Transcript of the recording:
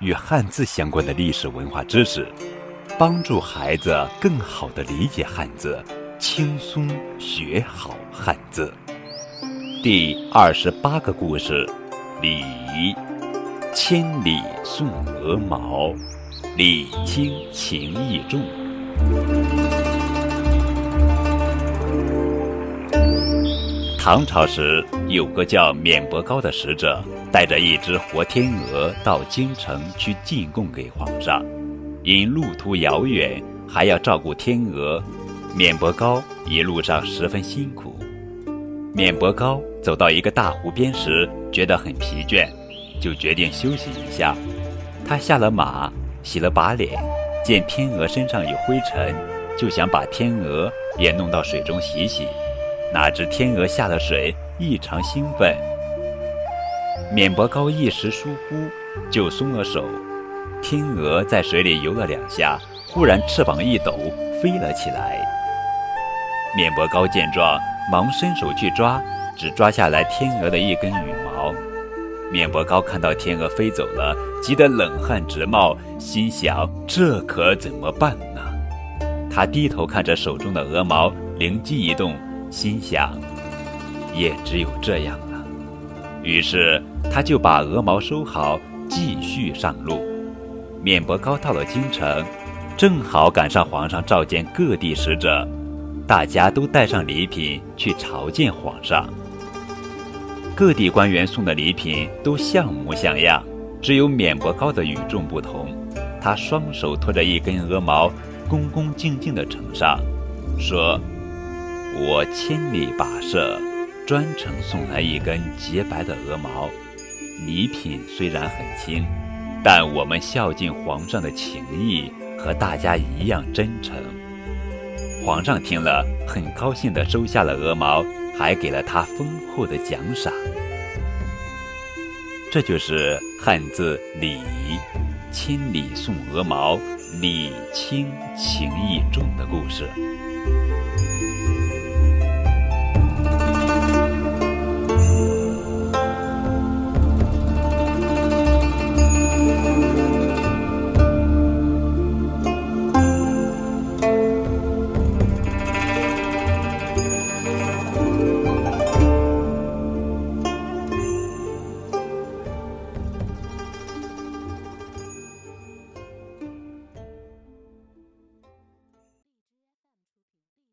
与汉字相关的历史文化知识，帮助孩子更好地理解汉字，轻松学好汉字。第二十八个故事：李千里送鹅毛，礼轻情意重。唐朝时，有个叫免伯高的使者，带着一只活天鹅到京城去进贡给皇上。因路途遥远，还要照顾天鹅，免伯高一路上十分辛苦。免伯高走到一个大湖边时，觉得很疲倦，就决定休息一下。他下了马，洗了把脸，见天鹅身上有灰尘，就想把天鹅也弄到水中洗洗。哪知天鹅下了水，异常兴奋。免伯高一时疏忽，就松了手。天鹅在水里游了两下，忽然翅膀一抖，飞了起来。免伯高见状，忙伸手去抓，只抓下来天鹅的一根羽毛。免伯高看到天鹅飞走了，急得冷汗直冒，心想：这可怎么办呢？他低头看着手中的鹅毛，灵机一动。心想，也只有这样了。于是他就把鹅毛收好，继续上路。免伯高到了京城，正好赶上皇上召见各地使者，大家都带上礼品去朝见皇上。各地官员送的礼品都像模像样，只有免伯高的与众不同。他双手托着一根鹅毛，恭恭敬敬地呈上，说。我千里跋涉，专程送来一根洁白的鹅毛。礼品虽然很轻，但我们孝敬皇上的情谊和大家一样真诚。皇上听了，很高兴地收下了鹅毛，还给了他丰厚的奖赏。这就是汉字“礼”，千里送鹅毛，礼轻情意重的故事。